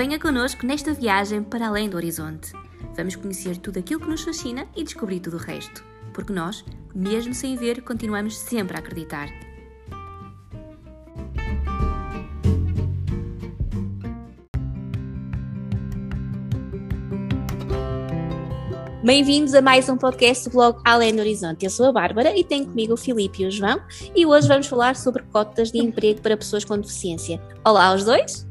Venha connosco nesta viagem para além do horizonte. Vamos conhecer tudo aquilo que nos fascina e descobrir tudo o resto. Porque nós, mesmo sem ver, continuamos sempre a acreditar. Bem-vindos a mais um podcast do blog Além do Horizonte. Eu sou a Bárbara e tenho comigo o Filipe e o João e hoje vamos falar sobre cotas de emprego para pessoas com deficiência. Olá aos dois!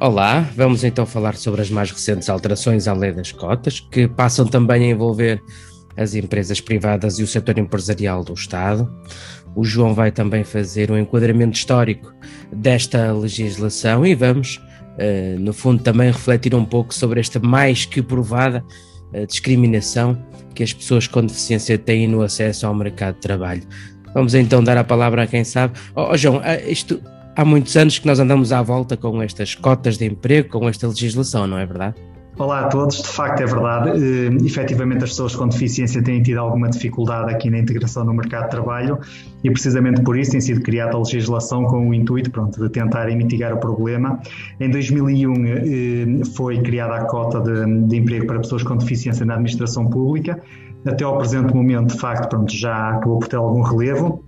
Olá, vamos então falar sobre as mais recentes alterações à lei das cotas, que passam também a envolver as empresas privadas e o setor empresarial do Estado. O João vai também fazer um enquadramento histórico desta legislação e vamos, uh, no fundo, também refletir um pouco sobre esta mais que provada a discriminação que as pessoas com deficiência têm no acesso ao mercado de trabalho. Vamos então dar a palavra a quem sabe. Oh, oh João, ah, isto há muitos anos que nós andamos à volta com estas cotas de emprego, com esta legislação, não é verdade? Olá a todos, de facto é verdade. Uh, efetivamente, as pessoas com deficiência têm tido alguma dificuldade aqui na integração no mercado de trabalho e, precisamente por isso, tem sido criada a legislação com o intuito pronto, de tentarem mitigar o problema. Em 2001 uh, foi criada a cota de, de, emprego para pessoas com deficiência na administração pública. Até ao presente momento, de facto, pronto, já acabou por ter algum relevo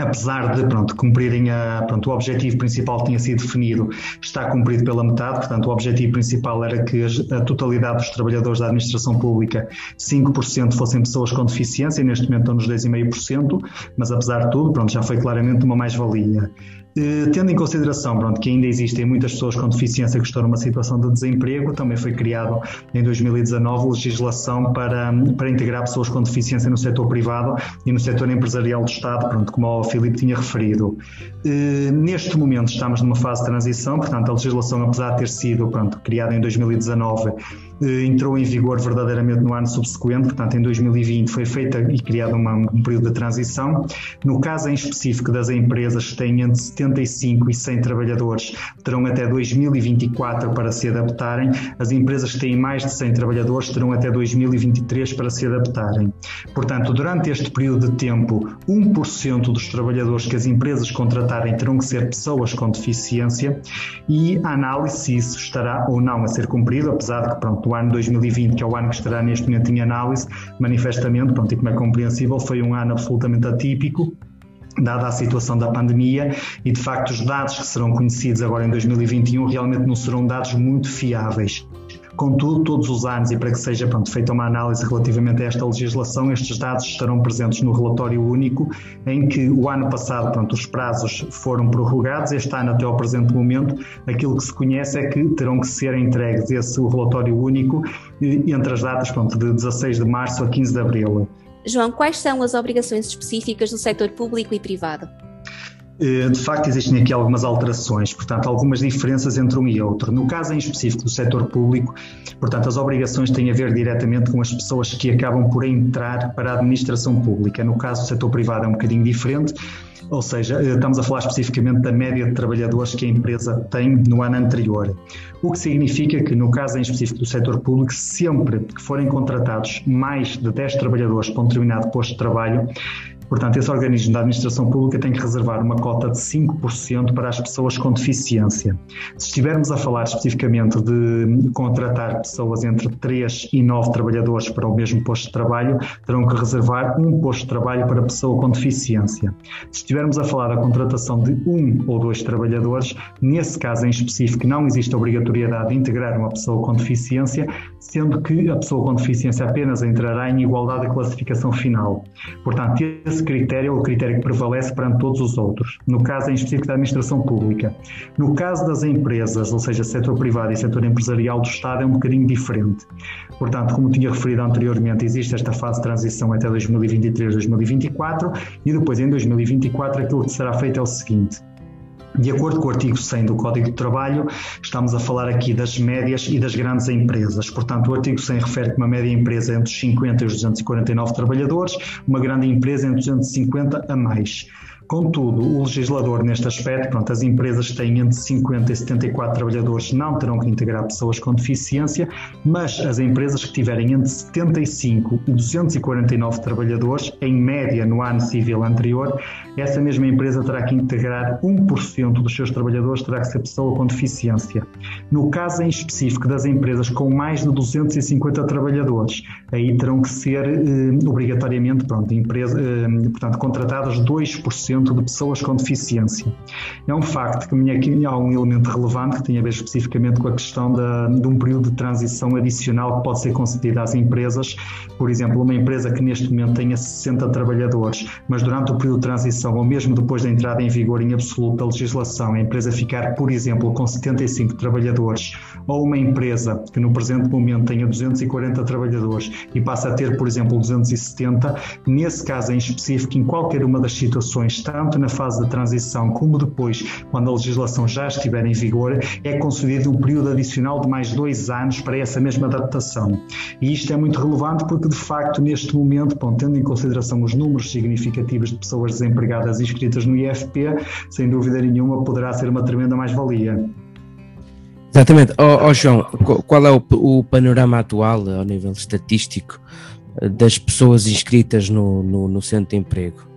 apesar de pronto, cumprirem a, pronto, o objetivo principal que tinha sido definido, está cumprido pela metade, portanto o objetivo principal era que a totalidade dos trabalhadores da administração pública, 5% fossem pessoas com deficiência, e neste momento estão nos 10,5%, mas apesar de tudo, pronto, já foi claramente uma mais-valia. Eh, tendo em consideração pronto, que ainda existem muitas pessoas com deficiência que estão numa situação de desemprego, também foi criado em 2019 legislação para, para integrar pessoas com deficiência no setor privado e no setor empresarial do Estado, pronto, como o Filipe tinha referido. Eh, neste momento estamos numa fase de transição, portanto a legislação, apesar de ter sido pronto, criada em 2019, eh, entrou em vigor verdadeiramente no ano subsequente, portanto em 2020 foi feita e criado uma, um período de transição. No caso em específico das empresas que têm entre 75 e 100 trabalhadores, terão até 2024 para se adaptarem. As empresas que têm mais de 100 trabalhadores terão até 2023 para se adaptarem. Portanto, durante este período de tempo, 1% dos trabalhadores que as empresas contratarem terão que ser pessoas com deficiência e a análise se isso estará ou não a ser cumprido, apesar de que pronto, o ano 2020, que é o ano que estará neste momento em análise, manifestamente, pronto, e como é compreensível, foi um ano absolutamente atípico, dada a situação da pandemia e de facto os dados que serão conhecidos agora em 2021 realmente não serão dados muito fiáveis. Contudo, todos os anos, e para que seja pronto, feita uma análise relativamente a esta legislação, estes dados estarão presentes no relatório único, em que o ano passado pronto, os prazos foram prorrogados, este ano, até ao presente momento, aquilo que se conhece é que terão que ser entregues esse relatório único entre as datas pronto, de 16 de março a 15 de abril. João, quais são as obrigações específicas do setor público e privado? Eh, de facto, existem aqui algumas alterações, portanto, algumas diferenças entre um e outro. No caso em específico do setor público, portanto, as obrigações têm a ver diretamente com as pessoas que acabam por entrar para a administração pública. No caso do setor privado é um bocadinho diferente, ou seja, eh, estamos a falar especificamente da média de trabalhadores que a empresa tem no ano anterior. O que significa que, no caso em específico do setor público, sempre que forem contratados mais de 10 trabalhadores para um determinado posto de trabalho, Portanto, esse organismo da administração pública tem que reservar uma cota de 5% para as pessoas com deficiência. Se estivermos a falar especificamente de contratar pessoas entre 3 e 9 trabalhadores para o mesmo posto de trabalho, terão que reservar um posto de trabalho para pessoa com deficiência. Se estivermos a falar da contratação de um ou dois trabalhadores, nesse caso em específico não existe obrigatoriedade de integrar uma pessoa com deficiência, sendo que a pessoa com deficiência apenas entrará em igualdade de classificação final. Portanto, esse esse critério é o critério que prevalece perante todos os outros, no caso em específico da administração pública. No caso das empresas, ou seja, setor privado e setor empresarial do Estado, é um bocadinho diferente. Portanto, como tinha referido anteriormente, existe esta fase de transição até 2023, 2024 e depois em 2024 aquilo que será feito é o seguinte. De acordo com o artigo 100 do Código de Trabalho, estamos a falar aqui das médias e das grandes empresas. Portanto, o artigo 100 refere que uma média empresa é entre os 50 e os 249 trabalhadores, uma grande empresa entre 250 a mais. Contudo, o legislador, neste aspecto, pronto, as empresas que têm entre 50 e 74 trabalhadores não terão que integrar pessoas com deficiência, mas as empresas que tiverem entre 75 e 249 trabalhadores, em média no ano civil anterior, essa mesma empresa terá que integrar 1% dos seus trabalhadores, terá que ser pessoa com deficiência. No caso em específico das empresas com mais de 250 trabalhadores, aí terão que ser eh, obrigatoriamente pronto, empresa, eh, portanto, contratadas 2% de pessoas com deficiência. É um facto que aqui há um elemento relevante que tem a ver especificamente com a questão da, de um período de transição adicional que pode ser concedido às empresas. Por exemplo, uma empresa que neste momento tenha 60 trabalhadores, mas durante o período de transição ou mesmo depois da entrada em vigor em absoluto da legislação, a empresa ficar, por exemplo, com 75 trabalhadores, ou uma empresa que no presente momento tenha 240 trabalhadores e passa a ter, por exemplo, 270, nesse caso em específico, em qualquer uma das situações, tanto na fase de transição como depois, quando a legislação já estiver em vigor, é concedido um período adicional de mais dois anos para essa mesma adaptação. E isto é muito relevante porque, de facto, neste momento, bom, tendo em consideração os números significativos de pessoas desempregadas inscritas no IFP, sem dúvida nenhuma poderá ser uma tremenda mais-valia. Exatamente. Oh, oh, João, qual é o, o, panorama atual ao nível estatístico das pessoas inscritas no, no, no centro de emprego?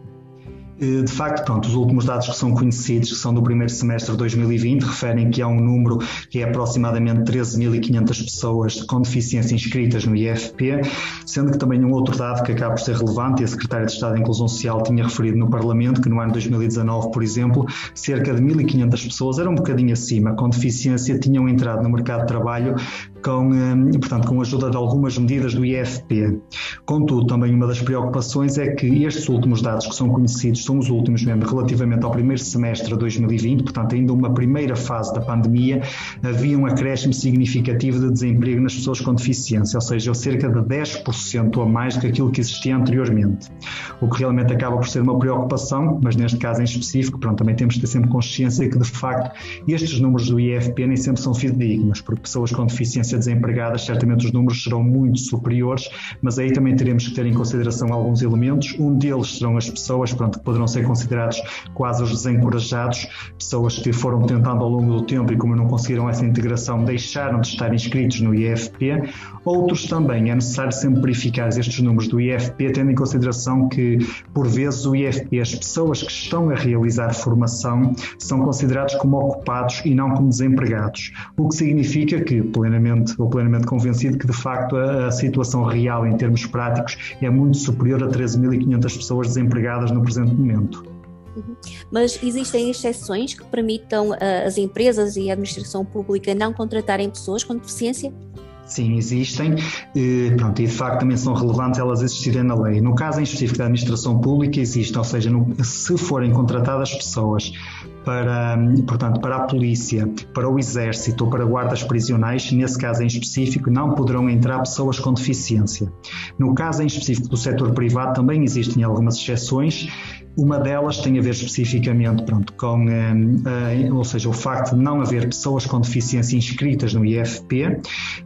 De facto, pronto, os últimos dados que são conhecidos, que são do primeiro semestre de 2020, referem que há um número que é aproximadamente 13.500 pessoas com deficiência inscritas no IFP, sendo que também um outro dado que acaba por ser relevante, e a Secretária de Estado da Inclusão Social tinha referido no Parlamento, que no ano 2019, por exemplo, cerca de 1.500 pessoas, era um bocadinho acima, com deficiência, tinham entrado no mercado de trabalho com, hum, portanto, com a ajuda de algumas medidas do IFP. Contudo, também uma das preocupações é que estes últimos dados que são conhecidos são os últimos mesmo relativamente ao primeiro semestre de 2020, portanto, ainda uma primeira fase da pandemia, havia um acréscimo significativo de desemprego nas pessoas com deficiência, ou seja, cerca de 10% a mais do que aquilo que existia anteriormente. O que realmente acaba por ser uma preocupação, mas neste caso em específico, pronto, também temos de ter sempre consciência que, de facto, estes números do IFP nem sempre são fidedignos, porque pessoas com deficiência desempregadas, certamente os números serão muito superiores, mas aí também teremos que ter em consideração alguns elementos. Um deles serão as pessoas pronto, que poderão ser considerados quase os desencorajados, pessoas que foram tentando ao longo do tempo e como não conseguiram essa integração, deixaram de estar inscritos no IFP. Outros também, é necessário sempre verificar estes números do IFP, tendo em consideração que, por vezes, o IFP, as pessoas que estão a realizar formação, são considerados como ocupados e não como desempregados, o que significa que, plenamente plenamente, ou plenamente convencido que de facto a, a situação real em termos práticos é muito superior a 13.500 pessoas desempregadas no presente momento. Uhum. Mas existem exceções que permitam uh, as empresas e a administração pública não contratarem pessoas com deficiência? Sim, existem. E, pronto, e de facto também são relevantes elas existirem na lei. No caso em específico da administração pública, existe, ou seja, no, se forem contratadas pessoas para, portanto, para a polícia, para o exército ou para guardas prisionais, nesse caso em específico, não poderão entrar pessoas com deficiência. No caso em específico do setor privado, também existem algumas exceções uma delas tem a ver especificamente pronto, com, eh, ou seja, o facto de não haver pessoas com deficiência inscritas no IFP.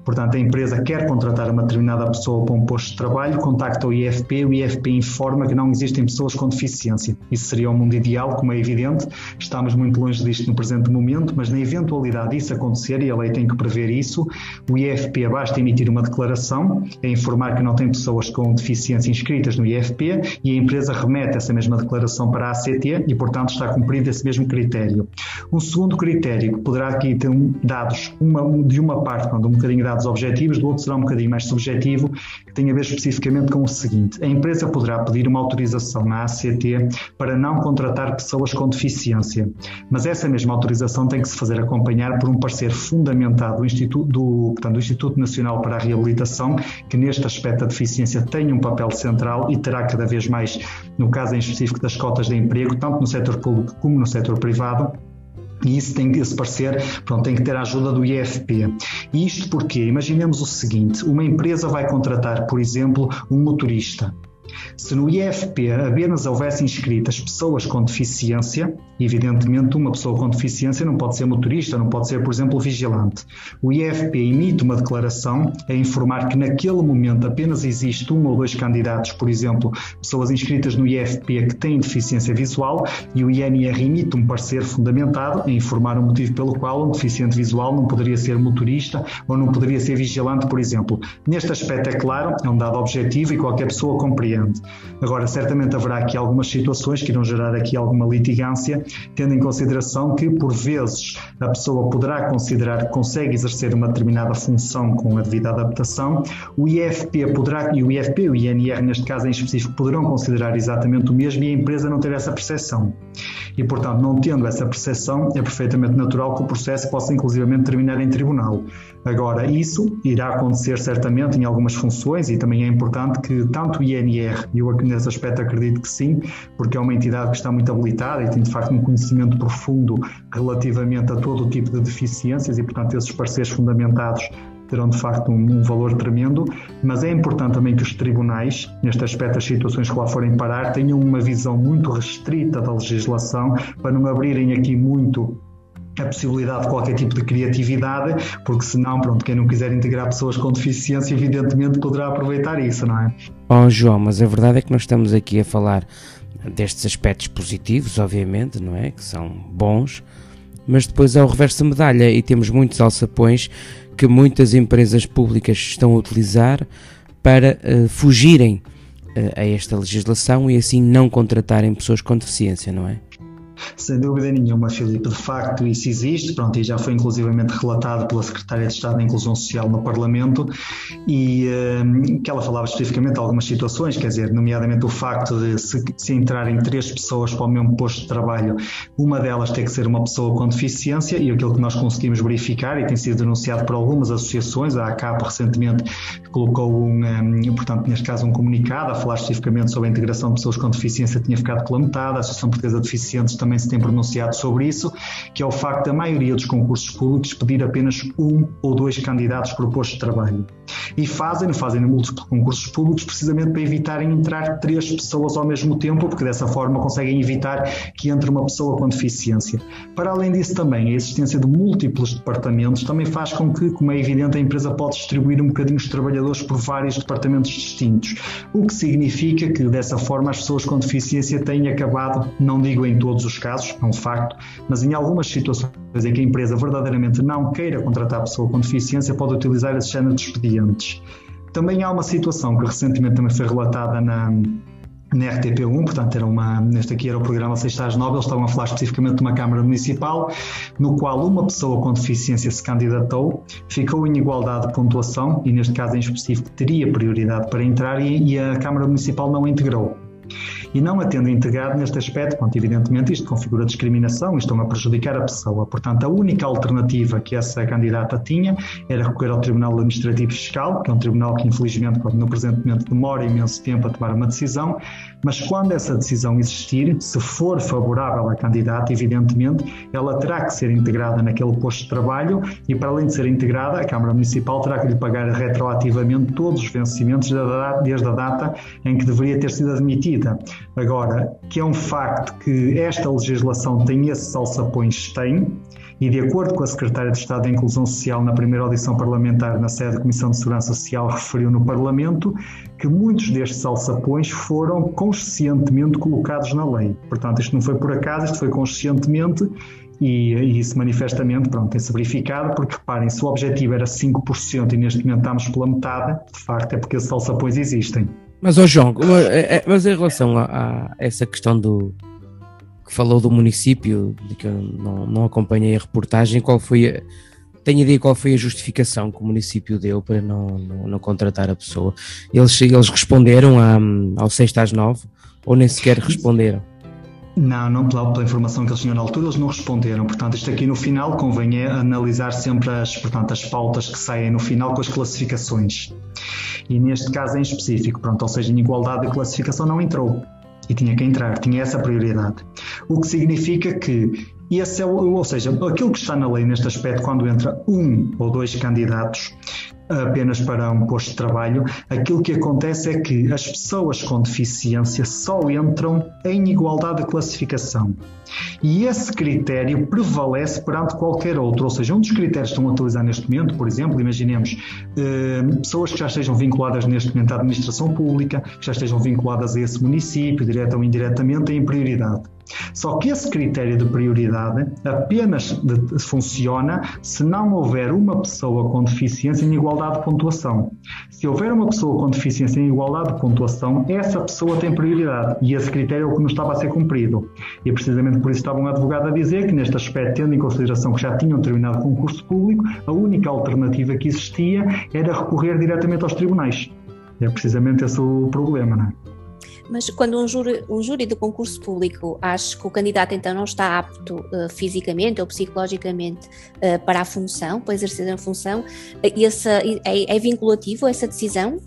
Portanto, a empresa quer contratar uma determinada pessoa para um posto de trabalho, contacta o IFP, o IFP informa que não existem pessoas com deficiência. Isso seria o um mundo ideal, como é evidente. Estamos muito longe disto no presente momento, mas na eventualidade disso acontecer, e a lei tem que prever isso, o IFP basta emitir uma declaração a informar que não tem pessoas com deficiência inscritas no IFP e a empresa remete essa mesma declaração declaração para a ACT e, portanto, está cumprido esse mesmo critério. Um segundo critério que poderá aqui ter dados, uma, de uma parte, um bocadinho dados objetivos, do outro será um bocadinho mais subjetivo, que tem a ver especificamente com o seguinte: a empresa poderá pedir uma autorização na ACT para não contratar pessoas com deficiência, mas essa mesma autorização tem que se fazer acompanhar por um parecer fundamentado do Instituto, do, portanto, do Instituto Nacional para a Reabilitação, que neste aspecto da deficiência tem um papel central e terá cada vez mais, no caso em específico das cotas de emprego, tanto no setor público como no setor privado, e isso tem que se parecer, pronto, tem que ter a ajuda do IFP. Isto porque, imaginemos o seguinte, uma empresa vai contratar, por exemplo, um motorista Se no IFP apenas houvesse inscritas pessoas com deficiência, evidentemente uma pessoa com deficiência não pode ser motorista, não pode ser, por exemplo, vigilante. O IFP emite uma declaração a informar que naquele momento apenas existe um ou dois candidatos, por exemplo, pessoas inscritas no IFP que têm deficiência visual, e o INR emite um parecer fundamentado a informar o motivo pelo qual um deficiente visual não poderia ser motorista ou não poderia ser vigilante, por exemplo. Neste aspecto, é claro, é um dado objetivo e qualquer pessoa compreende. Agora, certamente haverá aqui algumas situações que irão gerar aqui alguma litigância, tendo em consideração que, por vezes, a pessoa poderá considerar que consegue exercer uma determinada função com a devida adaptação, o IFP poderá, e o IFP o INR, neste caso em específico, poderão considerar exatamente o mesmo e a empresa não ter essa percepção. E, portanto, não tendo essa percepção, é perfeitamente natural que o processo possa inclusivamente terminar em tribunal. Agora, isso irá acontecer certamente em algumas funções e também é importante que tanto o INR, e eu nesse aspecto acredito que sim, porque é uma entidade que está muito habilitada e tem de facto um conhecimento profundo relativamente a todo o tipo de deficiências e, portanto, esses pareceres fundamentados terão de facto um, um, valor tremendo, mas é importante também que os tribunais, neste aspecto, as situações que lá forem parar, tenham uma visão muito restrita da legislação para não abrirem aqui muito a possibilidade de qualquer tipo de criatividade, porque senão, pronto, quem não quiser integrar pessoas com deficiência, evidentemente poderá aproveitar isso, não é? Oh, João, mas a verdade é que nós estamos aqui a falar destes aspectos positivos, obviamente, não é? Que são bons, mas depois é o reverso da medalha e temos muitos alçapões que muitas empresas públicas estão a utilizar para uh, fugirem uh, a esta legislação e assim não contratarem pessoas com deficiência, não é? Sem dúvida nenhuma, Filipe. De facto, isso existe, pronto, e já foi inclusivamente relatado pela Secretária de Estado da Inclusão Social no Parlamento, e um, que ela falava especificamente de algumas situações, quer dizer, nomeadamente o facto de se, se entrarem três pessoas para o mesmo posto de trabalho, uma delas tem que ser uma pessoa com deficiência, e aquilo que nós conseguimos verificar, e tem sido denunciado por algumas associações, a ACAP recentemente colocou um, um portanto, neste caso, um comunicado a falar especificamente sobre a integração de pessoas com deficiência, tinha ficado pela metade, a Associação Portuguesa de Deficientes também também se tem pronunciado sobre isso, que é o facto da maioria dos concursos públicos pedir apenas um ou dois candidatos por posto de trabalho. E fazem, fazem múltiplos concursos públicos precisamente para evitarem entrar três pessoas ao mesmo tempo, porque dessa forma conseguem evitar que entre uma pessoa com deficiência. Para além disso também, a existência de múltiplos departamentos também faz com que, como é evidente, a empresa pode distribuir um bocadinho os trabalhadores por vários departamentos distintos, o que significa que dessa forma as pessoas com deficiência têm acabado, não digo em todos os casos, é um facto, mas em algumas situações em que a empresa verdadeiramente não queira contratar a pessoa com deficiência, pode utilizar esse género de expedientes. Também há uma situação que recentemente também foi relatada na, na RTP1, portanto era uma, neste aqui era o programa Sextas Nove, eles estavam a falar especificamente de uma Câmara Municipal, no qual uma pessoa com deficiência se candidatou, ficou em igualdade de pontuação e neste caso em específico teria prioridade para entrar e, e a Câmara Municipal não a integrou e não a tendo integrado neste aspecto, pronto, evidentemente isto configura discriminação e estão a prejudicar a pessoa. Portanto, a única alternativa que essa candidata tinha era recorrer ao Tribunal Administrativo Fiscal, que é um tribunal que infelizmente no presente momento demora imenso tempo a tomar uma decisão, mas quando essa decisão existir, se for favorável à candidata, evidentemente, ela terá que ser integrada naquele posto de trabalho e para além de ser integrada, a Câmara Municipal terá que lhe pagar retroativamente todos os vencimentos desde a data em que deveria ter sido admitida. Agora, que é um facto que esta legislação tem esses alçapões, tem, e de acordo com a Secretária de Estado da Inclusão Social na primeira audição parlamentar na sede da Comissão de Segurança Social referiu no Parlamento que muitos destes alçapões foram conscientemente colocados na lei. Portanto, isto não foi por acaso, isto foi conscientemente e, e isso manifestamente pronto, tem-se verificado, porque reparem, se o objetivo era 5% e neste momento estamos pela metade, de facto é porque esses alçapões existem. Mas, oh João, é, é, mas em relação a, a, essa questão do que falou do município, de que eu não, não acompanhei a reportagem, qual foi a, tenho ideia qual foi a justificação que o município deu para não, não, não contratar a pessoa. Eles, eles responderam a, ao 6 às 9 ou nem sequer responderam? Não, não pela, pela, informação que eles tinham na altura, eles não responderam. Portanto, isto aqui no final convém é analisar sempre as, portanto, as pautas que saem no final com as classificações e neste caso em específico, pronto, ou seja, em igualdade de classificação não entrou e tinha que entrar, tinha essa prioridade. O que significa que esse é ou seja, aquilo que está na lei neste aspecto, quando entra um ou dois candidatos, apenas para um posto de trabalho, aquilo que acontece é que as pessoas com deficiência só entram em igualdade de classificação. E esse critério prevalece perante qualquer outro, ou seja, um dos critérios que estão a utilizar neste momento, por exemplo, imaginemos eh, pessoas que já estejam vinculadas neste momento à administração pública, que já estejam vinculadas a esse município, direta ou indiretamente, em prioridade. Só que esse critério de prioridade apenas de, funciona se não houver uma pessoa com deficiência em igualdade de pontuação. Se houver uma pessoa com deficiência em igualdade de pontuação, essa pessoa tem prioridade e esse critério é o que não estava a ser cumprido. E precisamente por isso estava um advogado a dizer que, neste aspecto, tendo em consideração que já tinham terminado concurso público, a única alternativa que existia era recorrer diretamente aos tribunais. É precisamente esse o problema, não é? Mas quando um júri, um júri de concurso público acha que o candidato então não está apto uh, fisicamente ou psicologicamente uh, para a função, para exercer a função, uh, esse, é, é vinculativo essa decisão?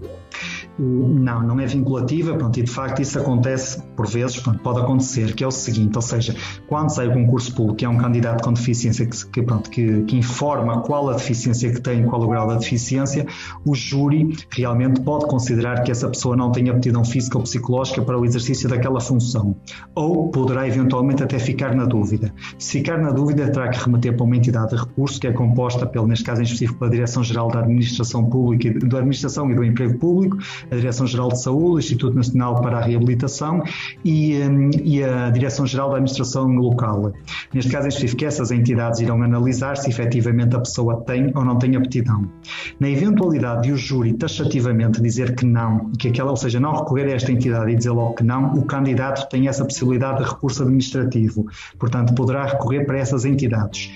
Não, não é vinculativa, pronto, e de facto isso acontece por vezes, pronto, pode acontecer, que é o seguinte, ou seja, quando sai o concurso público, é um candidato com deficiência que, que pronto, que, que, informa qual a deficiência que tem, qual o grau da deficiência, o júri realmente pode considerar que essa pessoa não tem aptidão física ou psicológica para o exercício daquela função, ou poderá eventualmente até ficar na dúvida. Se ficar na dúvida, terá que remeter para uma entidade de recurso que é composta, pelo, neste caso em específico, pela Direção-Geral da Administração Pública, da Administração e do Emprego Público, a Direção-Geral de Saúde, o Instituto Nacional para a Reabilitação e, hum, e a Direção-Geral da Administração Local. Neste caso em específico, essas entidades irão analisar se efetivamente a pessoa tem ou não tem aptidão. Na eventualidade de o júri taxativamente dizer que não, que aquela, ou seja, não recorrer a esta entidade e dizer logo que não, o candidato tem essa possibilidade de recurso administrativo. Portanto, poderá recorrer para essas entidades.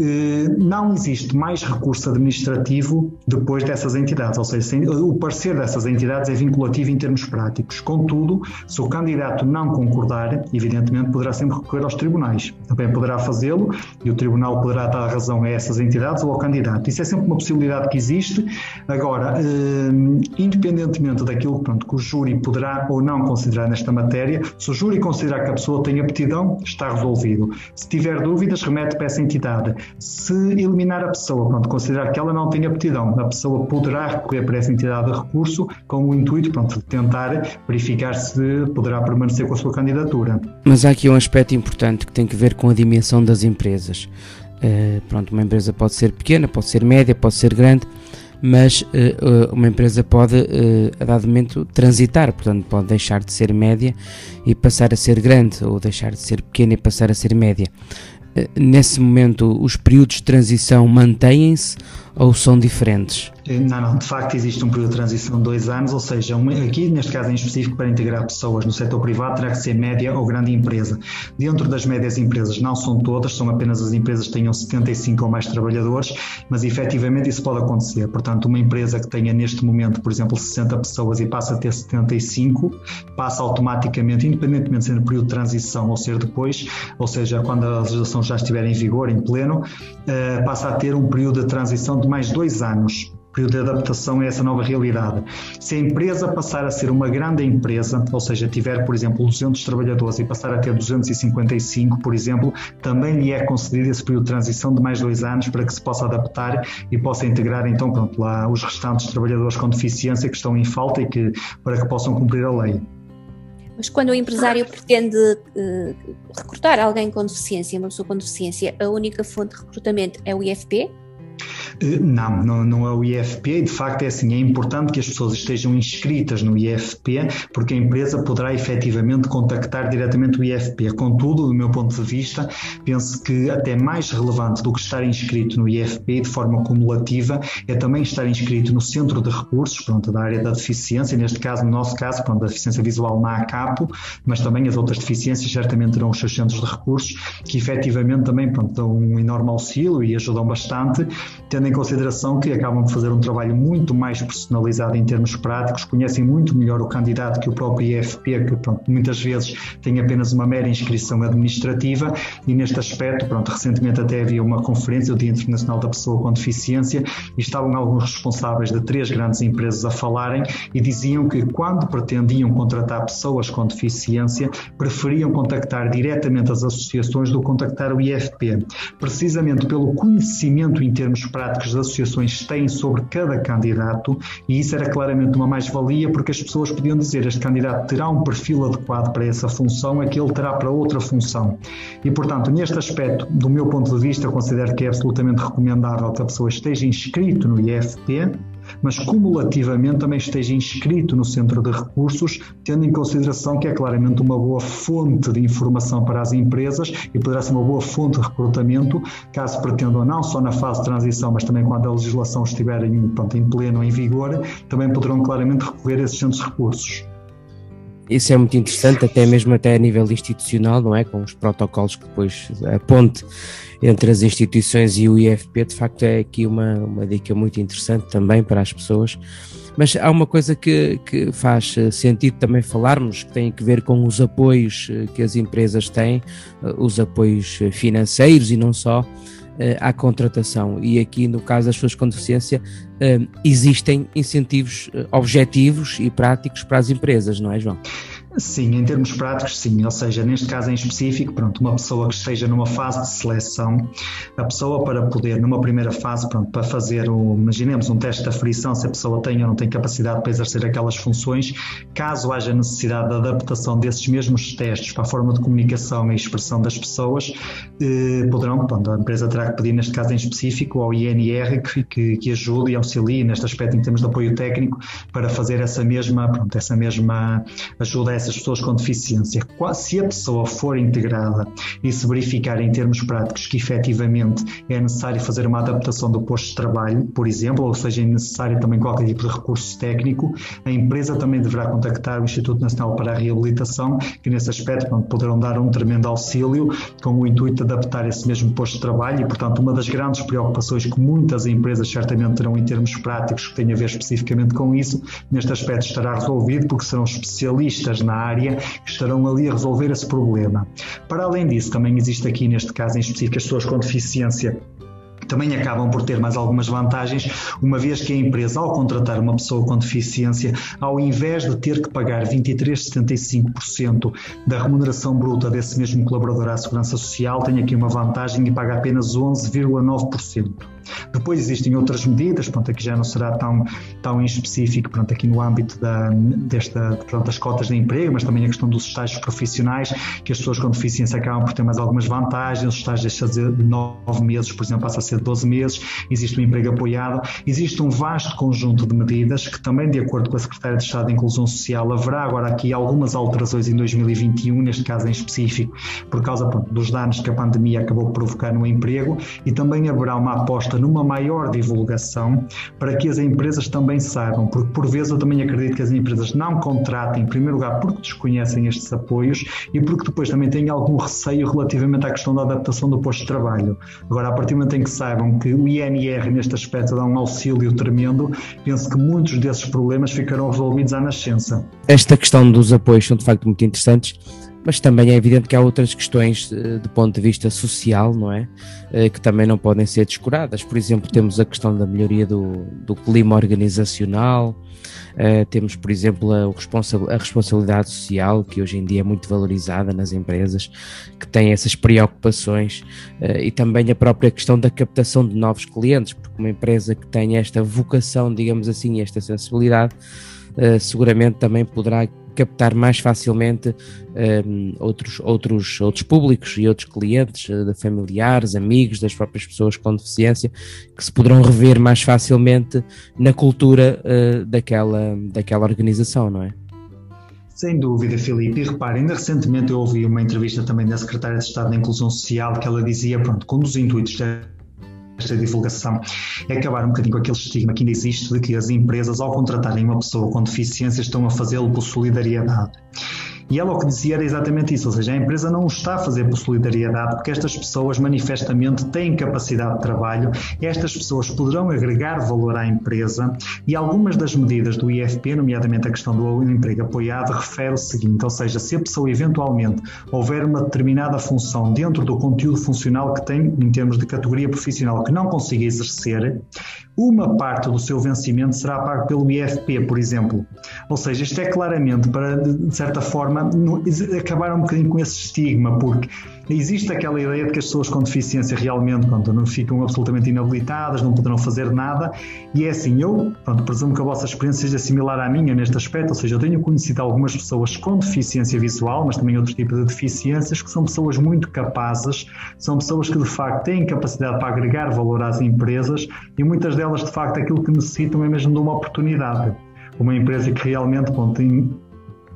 Eh, não existe mais recurso administrativo depois dessas entidades, ou seja, o parecer dessas entidades é vinculativo em termos práticos. Contudo, se o candidato não concordar, evidentemente poderá sempre recorrer aos tribunais. Também poderá fazê-lo e o tribunal poderá dar razão a essas entidades ou ao candidato. Isso é sempre uma possibilidade que existe. Agora, eh, independentemente daquilo pronto, que o júri poderá ou não considerar nesta matéria, se o júri considerar que a pessoa tem aptidão, está resolvido. Se tiver dúvidas, remete para essa entidade se eliminar a pessoa, pronto, considerar que ela não tem aptidão, a pessoa poderá recorrer para essa entidade de recurso com o intuito pronto, de tentar verificar se poderá permanecer com a sua candidatura. Mas há aqui um aspecto importante que tem que ver com a dimensão das empresas. Uh, pronto, uma empresa pode ser pequena, pode ser média, pode ser grande, mas uh, uma empresa pode, uh, a dado momento, transitar, portanto, pode deixar de ser média e passar a ser grande, ou deixar de ser pequena e passar a ser média. Eh, nesse momento os períodos de transição mantêm-se ou são diferentes? Não, não, de facto existe um período de transição de dois anos, ou seja, um, aqui neste caso em específico para integrar pessoas no setor privado terá que ser média ou grande empresa. Dentro das médias empresas, não são todas, são apenas as empresas que tenham 75 ou mais trabalhadores, mas efetivamente isso pode acontecer. Portanto, uma empresa que tenha neste momento, por exemplo, 60 pessoas e passa a ter 75, passa automaticamente, independentemente de ser no período de transição ou ser depois, ou seja, quando a legislação já estiver em vigor, em pleno, uh, passa a ter um período de transição de mais dois anos período de adaptação a essa nova realidade. Se a empresa passar a ser uma grande empresa, ou seja, tiver, por exemplo, 200 trabalhadores e passar a ter 255, por exemplo, também lhe é concedido esse período de transição de mais dois anos para que se possa adaptar e possa integrar, então, pronto, lá os restantes trabalhadores com deficiência que estão em falta e que, para que possam cumprir a lei. Mas quando o empresário pretende uh, recrutar alguém com deficiência, uma pessoa com deficiência, a única fonte de recrutamento é o IFP? Eh, não, não, não é o IFP e de facto é assim, é importante que as pessoas estejam inscritas no IFP porque a empresa poderá efetivamente contactar diretamente o IFP. Contudo, do meu ponto de vista, penso que até mais relevante do que estar inscrito no IFP de forma cumulativa é também estar inscrito no Centro de Recursos, pronto, da área da deficiência, neste caso, no nosso caso, pronto, da deficiência visual na ACAPO, mas também as outras deficiências certamente terão os seus centros de recursos que efetivamente também pronto, dão um enorme auxílio e ajudam bastante, tendo em consideração que acabam de fazer um trabalho muito mais personalizado em termos práticos, conhecem muito melhor o candidato que o próprio IFP, que pronto, muitas vezes tem apenas uma mera inscrição administrativa. E neste aspecto, pronto, recentemente até havia uma conferência, o Dia Internacional da Pessoa com Deficiência, e estavam alguns responsáveis de três grandes empresas a falarem e diziam que quando pretendiam contratar pessoas com deficiência, preferiam contactar diretamente as associações do que contactar o IFP, precisamente pelo conhecimento em termos práticos que as associações têm sobre cada candidato, e isso era claramente uma mais-valia, porque as pessoas podiam dizer este candidato terá um perfil adequado para essa função, aquele terá para outra função. E, portanto, neste aspecto, do meu ponto de vista, considero que é absolutamente recomendável que a pessoa esteja inscrito no IFP, mas cumulativamente também esteja inscrito no centro de recursos, tendo em consideração que é claramente uma boa fonte de informação para as empresas e poderá ser uma boa fonte de recrutamento, caso pretendam não só na fase de transição, mas também quando a legislação estiver em, pronto, em pleno, em vigor, também poderão claramente recorrer a esses centros de recursos. Isso é muito interessante, até mesmo até a nível institucional, não é? Com os protocolos que depois a ponte entre as instituições e o IFP, de facto é aqui uma, uma dica muito interessante também para as pessoas. Mas há uma coisa que, que faz eh, sentido também falarmos, que tem a ver com os apoios eh, que as empresas têm, eh, os apoios financeiros e não só, à contratação. E aqui, no caso das pessoas com deficiência, existem incentivos objetivos e práticos para as empresas, não é, João? Sim, em termos práticos, sim. Ou seja, neste caso em específico, pronto, uma pessoa que esteja numa fase de seleção, a pessoa para poder, numa primeira fase, pronto, para fazer, o, imaginemos um teste de aflição, se a pessoa tem ou não tem capacidade para exercer aquelas funções, caso haja necessidade de adaptação desses mesmos testes para a forma de comunicação e expressão das pessoas, eh, poderão, pronto, a empresa terá que pedir, neste caso em específico, ao INR que, que, que ajude e auxilie neste aspecto em termos de apoio técnico para fazer essa mesma, pronto, essa mesma ajuda essas pessoas com deficiência. Se a pessoa for integrada e se verificar em termos práticos que efetivamente é necessário fazer uma adaptação do posto de trabalho, por exemplo, ou seja, é necessário também qualquer tipo de recurso técnico, a empresa também deverá contactar o Instituto Nacional para a Reabilitação, que nesse aspecto pronto, poderão dar um tremendo auxílio com o intuito de adaptar esse mesmo posto de trabalho e, portanto, uma das grandes preocupações que muitas empresas certamente terão em termos práticos que tenha a ver especificamente com isso, neste aspecto estará resolvido porque serão especialistas na área que estarão ali a resolver esse problema. Para além disso, também existe aqui, neste caso em específico, as pessoas com deficiência também acabam por ter mais algumas vantagens, uma vez que a empresa, ao contratar uma pessoa com deficiência, ao invés de ter que pagar 23,75% da remuneração bruta desse mesmo colaborador à Segurança Social, tem aqui uma vantagem e paga apenas 11,9%. Depois existem outras medidas, pronto, aqui já não será tão, tão em específico, pronto, aqui no âmbito da, desta, pronto, das cotas de emprego, mas também a questão dos estágios profissionais, que as pessoas com deficiência acabam por ter mais algumas vantagens, os estágios deixam de 9 meses, por exemplo, passa a ser de 12 meses, existe um emprego apoiado, existe um vasto conjunto de medidas que também, de acordo com a Secretaria de Estado de Inclusão Social, haverá agora aqui algumas alterações em 2021, neste caso em específico, por causa dos danos que a pandemia acabou por provocar no emprego, e também haverá uma aposta numa maior divulgação para que as empresas também saibam, porque por vezes eu também acredito que as empresas não contratem, em primeiro lugar, porque desconhecem estes apoios e porque depois também têm algum receio relativamente à questão da adaptação do posto de trabalho. Agora, a partir do momento em que saibam que o INR neste aspecto dá um auxílio tremendo, penso que muitos desses problemas ficarão resolvidos à nascença. Esta questão dos apoios são de facto muito interessantes mas também é evidente que há outras questões eh, do ponto de vista social, não é? Eh, que também não podem ser descuradas. Por exemplo, temos a questão da melhoria do, do clima organizacional, uh, temos, por exemplo, a, a, responsabilidade social, que hoje em dia é muito valorizada nas empresas, que tem essas preocupações, e também a própria questão da captação de novos clientes, porque uma empresa que tem esta vocação, digamos assim, esta sensibilidade, seguramente também poderá captar mais facilmente um, outros, outros, outros públicos e outros clientes, uh, de familiares, amigos das próprias pessoas com deficiência, que se poderão rever mais facilmente na cultura uh, daquela, daquela organização, não é? Sem dúvida, Filipe. E repare, ainda recentemente eu ouvi uma entrevista também da Secretária de Estado da Inclusão Social que ela dizia, pronto, que um dos intuitos esta divulgação é acabar um bocadinho com aquele estigma que ainda existe de que as empresas, ao contratarem uma pessoa com deficiência, estão a fazê-lo por solidariedade. E ela o que dizia era exatamente isso, ou seja, a empresa não o está a fazer por solidariedade, porque estas pessoas manifestamente têm capacidade de trabalho, estas pessoas poderão agregar valor à empresa e algumas das medidas do IFP, nomeadamente a questão do emprego apoiado, refere o seguinte, ou seja, se a pessoa eventualmente houver uma determinada função dentro do conteúdo funcional que tem, em termos de categoria profissional, que não consiga exercer, uma parte do seu vencimento será pago pelo IFP, por exemplo. Ou seja, isto é claramente para, de certa forma, acabar um bocadinho com esse estigma, porque existe aquela ideia de que as pessoas com deficiência realmente pronto, não ficam absolutamente inabilitadas, não poderão fazer nada, e é assim, eu pronto, presumo que a vossa experiência seja similar à minha neste aspecto, ou seja, eu tenho conhecido algumas pessoas com deficiência visual, mas também outro tipo de deficiências, que são pessoas muito capazes, são pessoas que de facto têm capacidade para agregar valor às empresas e muitas delas de facto aquilo que necessitam é mesmo de uma oportunidade. Uma empresa que realmente pronto, tem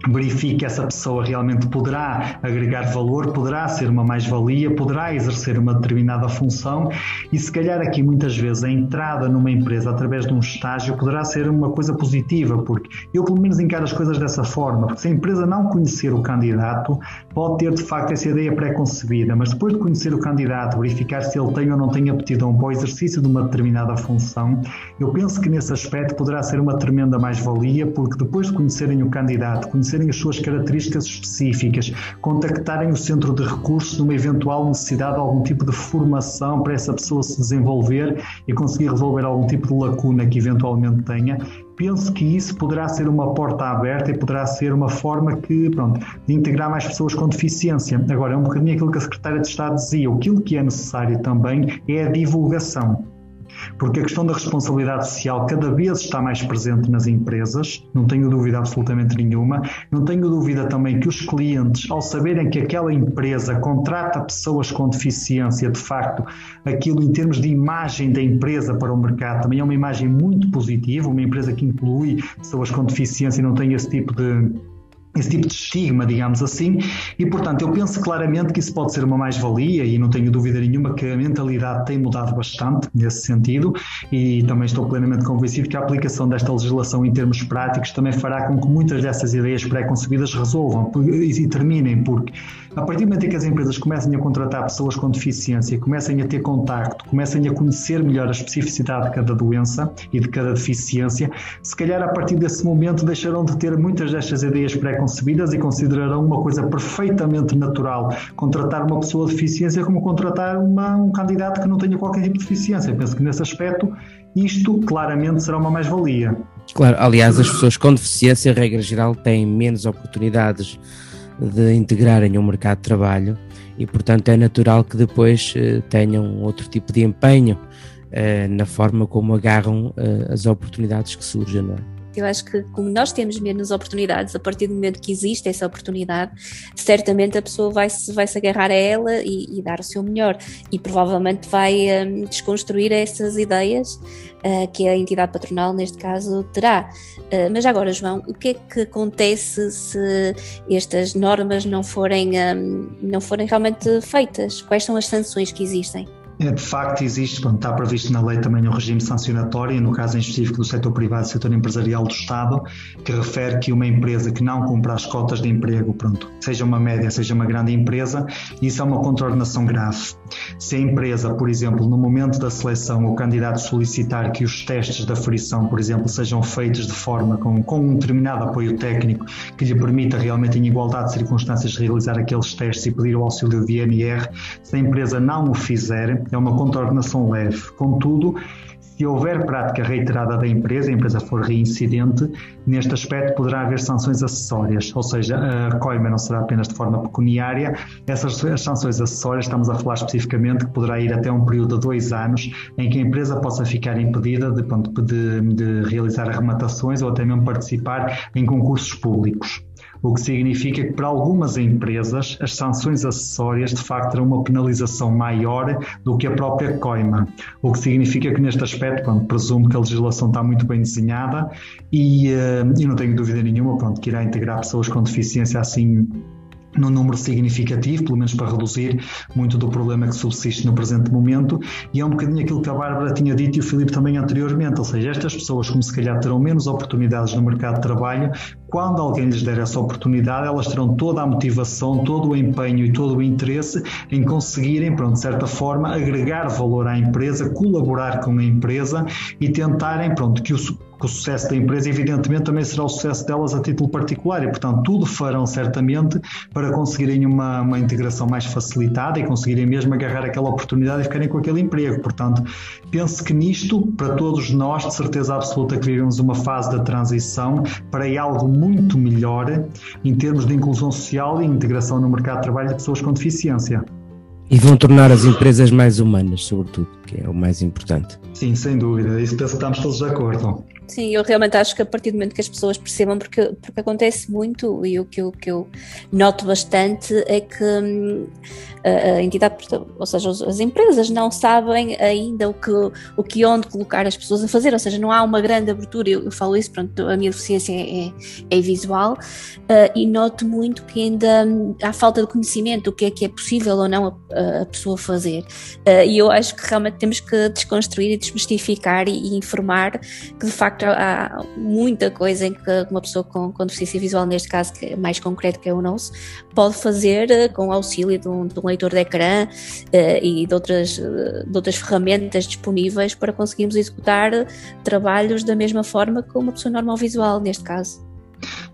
verifique que essa pessoa realmente poderá agregar valor, poderá ser uma mais-valia, poderá exercer uma determinada função e se calhar aqui muitas vezes a entrada numa empresa através de um estágio poderá ser uma coisa positiva, porque eu pelo menos encaro as coisas dessa forma, porque se a empresa não conhecer o candidato, pode ter de facto essa ideia pré-concebida, mas depois de conhecer o candidato, verificar se ele tem ou não tem aptidão para o exercício de uma determinada função, eu penso que nesse aspecto poderá ser uma tremenda mais-valia, porque depois de conhecerem o candidato, conhecer conhecerem as suas características específicas, contactarem o centro de recursos numa eventual necessidade de algum tipo de formação para essa pessoa se desenvolver e conseguir resolver algum tipo de lacuna que eventualmente tenha, penso que isso poderá ser uma porta aberta e poderá ser uma forma que, pronto, de integrar mais pessoas com deficiência. Agora, é um bocadinho aquilo que a Secretária de Estado dizia, aquilo que é necessário também é a divulgação porque a questão da responsabilidade social cada vez está mais presente nas empresas, não tenho dúvida absolutamente nenhuma. Não tenho dúvida também que os clientes, ao saberem que aquela empresa contrata pessoas com deficiência, de facto, aquilo em termos de imagem da empresa para o mercado também é uma imagem muito positiva, uma empresa que inclui pessoas com deficiência e não tem esse tipo de esse tipo de estigma, digamos assim, e portanto eu penso claramente que isso pode ser uma mais-valia e não tenho dúvida nenhuma que a mentalidade tem mudado bastante nesse sentido e também estou plenamente convencido que a aplicação desta legislação em termos práticos também fará com que muitas dessas ideias pré-concebidas resolvam e terminem, porque a partir do momento em que as empresas comecem a contratar pessoas com deficiência, comecem a ter contacto, comecem a conhecer melhor a especificidade de cada doença e de cada deficiência, se calhar a partir desse momento deixarão de ter muitas destas ideias pré-concebidas e considerarão uma coisa perfeitamente natural contratar uma pessoa de deficiência como contratar uma, um candidato que não tenha qualquer tipo de deficiência. Penso que nesse aspecto isto claramente será uma mais-valia. Claro, aliás, as pessoas com deficiência, regra geral, têm menos oportunidades de integrarem o mercado de trabalho e, portanto, é natural que depois uh, tenham outro tipo de empenho uh, na forma como agarram uh, as oportunidades que surgem, não é? Eu acho que como nós temos menos oportunidades, a partir do momento que existe essa oportunidade, certamente a pessoa vai se, vai -se agarrar a ela e, e dar o seu melhor e provavelmente vai um, desconstruir essas ideias uh, que a entidade patronal, neste caso, terá. Uh, mas agora, João, o que é que acontece se estas normas não forem, um, não forem realmente feitas? Quais são as sanções que existem? É, de facto, existe, bom, está previsto na lei também um regime sancionatório, no caso em específico do setor privado e setor empresarial do Estado, que refere que uma empresa que não cumpra as cotas de emprego, pronto, seja uma média, seja uma grande empresa, isso é uma contraordenação grave. Se a empresa, por exemplo, no momento da seleção, o candidato solicitar que os testes da frição, por exemplo, sejam feitos de forma com, com um determinado apoio técnico que lhe permita realmente, em igualdade de circunstâncias, realizar aqueles testes e pedir o auxílio de INR, se a empresa não o fizer, é uma contraordenação leve. Contudo, se houver prática reiterada da empresa, a empresa for reincidente, neste aspecto poderá haver sanções acessórias, ou seja, a coima não será apenas de forma pecuniária, essas sanções acessórias, estamos a falar especificamente que poderá ir até um período de dois anos em que a empresa possa ficar impedida de, de, de realizar arrematações ou até mesmo participar em concursos públicos o que significa que para algumas empresas as sanções acessórias de facto terão uma penalização maior do que a própria coima, o que significa que neste aspecto, pronto, presumo que a legislação está muito bem desenhada e, uh, e não tenho dúvida nenhuma pronto, que irá integrar pessoas com deficiência assim num número significativo, pelo menos para reduzir muito do problema que subsiste no presente momento, e é um bocadinho aquilo que a Bárbara tinha dito e o Filipe também anteriormente, ou seja, estas pessoas, como se calhar terão menos oportunidades no mercado de trabalho, quando alguém lhes der essa oportunidade, elas terão toda a motivação, todo o empenho e todo o interesse em conseguirem, pronto, de certa forma, agregar valor à empresa, colaborar com a empresa e tentarem, pronto, que o que o sucesso da empresa, evidentemente, também será o sucesso delas a título particular e, portanto, tudo farão certamente para conseguirem uma, uma integração mais facilitada e conseguirem mesmo agarrar aquela oportunidade e ficarem com aquele emprego. Portanto, penso que nisto, para todos nós, de certeza absoluta que vivemos uma fase da transição para algo muito melhor em termos de inclusão social e integração no mercado de trabalho de pessoas com deficiência. E vão tornar as empresas mais humanas, sobretudo, que é o mais importante. Sim, sem dúvida. Isso penso que estamos todos de acordo. Sim, eu realmente acho que a partir do momento que as pessoas percebam, porque, porque acontece muito, e o que eu, que eu noto bastante é que hum, a, entidade, ou seja, as empresas não sabem ainda o que, o que onde colocar as pessoas a fazer, ou seja, não há uma grande abertura, eu, eu falo isso, pronto, a minha deficiência é, é visual, uh, e noto muito que ainda hum, há falta de conhecimento do que é que é possível ou não a, a pessoa fazer, uh, e eu acho que realmente temos que desconstruir e desmistificar e, e informar que de facto há muita coisa em que uma pessoa com, com deficiência visual, neste caso é mais concreto que é o nosso, pode fazer uh, com auxílio de um, de um leitor de ecrã uh, e de outras, uh, de outras ferramentas disponíveis para conseguirmos executar trabalhos da mesma forma que uma pessoa normal visual, neste caso.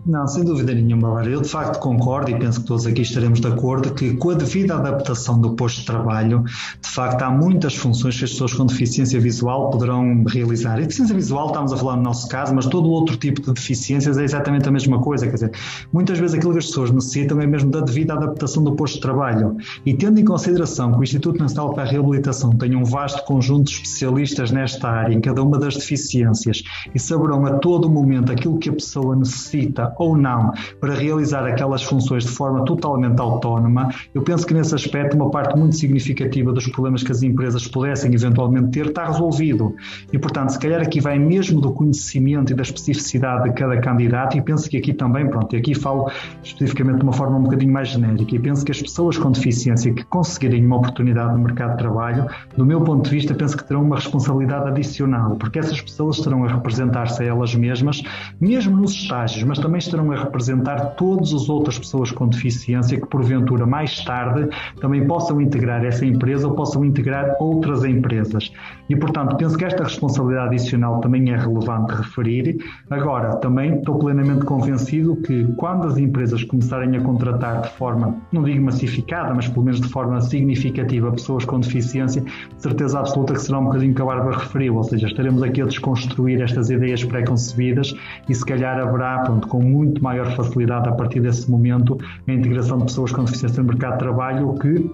Não, sem dúvida nenhuma, Eu de facto concordo e penso que todos aqui estaremos de acordo que com a devida adaptação do posto de trabalho, de facto há muitas funções que as pessoas com deficiência visual poderão realizar. E deficiência visual estamos a falar no nosso caso, mas todo outro tipo de deficiências é exatamente a mesma coisa. Quer dizer, muitas vezes aquilo que as pessoas necessitam é mesmo da devida adaptação do posto de trabalho. E tendo em consideração que o Instituto Nacional para a Reabilitação tem um vasto conjunto de especialistas nesta área, em cada uma das deficiências, e saberão a todo momento aquilo que a pessoa necessita ou não para realizar aquelas funções de forma totalmente autónoma, eu penso que nesse aspecto uma parte muito significativa dos problemas que as empresas pudessem eventualmente ter está resolvido. E, portanto, se calhar aqui vai mesmo do conhecimento e da especificidade de cada candidato, e penso que aqui também, pronto, e aqui falo especificamente de uma forma um bocadinho mais genérica, e penso que as pessoas com deficiência que conseguirem uma oportunidade no mercado de trabalho, do meu ponto de vista, penso que terão uma responsabilidade adicional, porque essas pessoas estarão a representar-se a elas mesmas, mesmo nos estágios, mas também estarão a representar todas as outras pessoas com deficiência que, porventura, mais tarde, também possam integrar essa empresa ou possam integrar outras empresas. E, portanto, penso que esta responsabilidade adicional também é relevante referir. Agora, também estou plenamente convencido que quando as empresas começarem a contratar de forma, não digo massificada, mas pelo menos de forma significativa pessoas com deficiência, de certeza absoluta que será um bocadinho que a Bárbara referiu, ou seja, estaremos aqui a desconstruir estas ideias pré-concebidas e se calhar haverá, pronto, com muito maior facilidade a partir desse momento a integração de pessoas com deficiência no mercado de trabalho, o que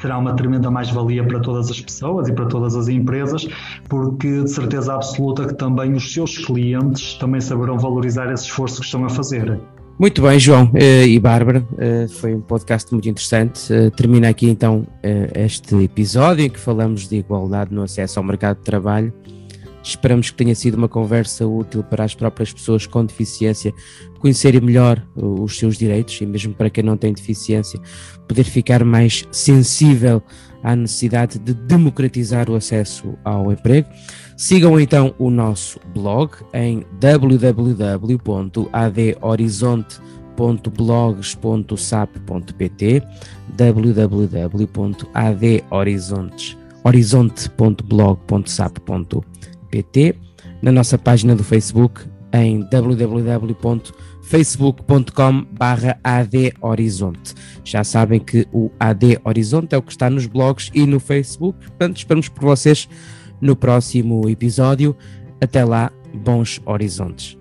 será uma tremenda mais-valia para todas as pessoas e para todas as empresas, porque de certeza absoluta que também os seus clientes também saberão valorizar esse esforço que estão a fazer. Muito bem, João eh, e Bárbara, eh, foi um podcast muito interessante. Eh, termina aqui então este episódio em que falamos de igualdade no acesso ao mercado de trabalho. Esperamos que tenha sido uma conversa útil para as próprias pessoas com deficiência conhecerem melhor os seus direitos e mesmo para quem não tem deficiência poder ficar mais sensível à necessidade de democratizar o acesso ao emprego. Sigam então o nosso blog em www.adhorizonte.blogs.sap.pt www.adhorizonte.blog.sap.pt na nossa página do Facebook em www.facebook.com adhorizonte. Já sabem que o AD Horizonte é o que está nos blogs e no Facebook, portanto esperamos por vocês no próximo episódio. Até lá, bons horizontes.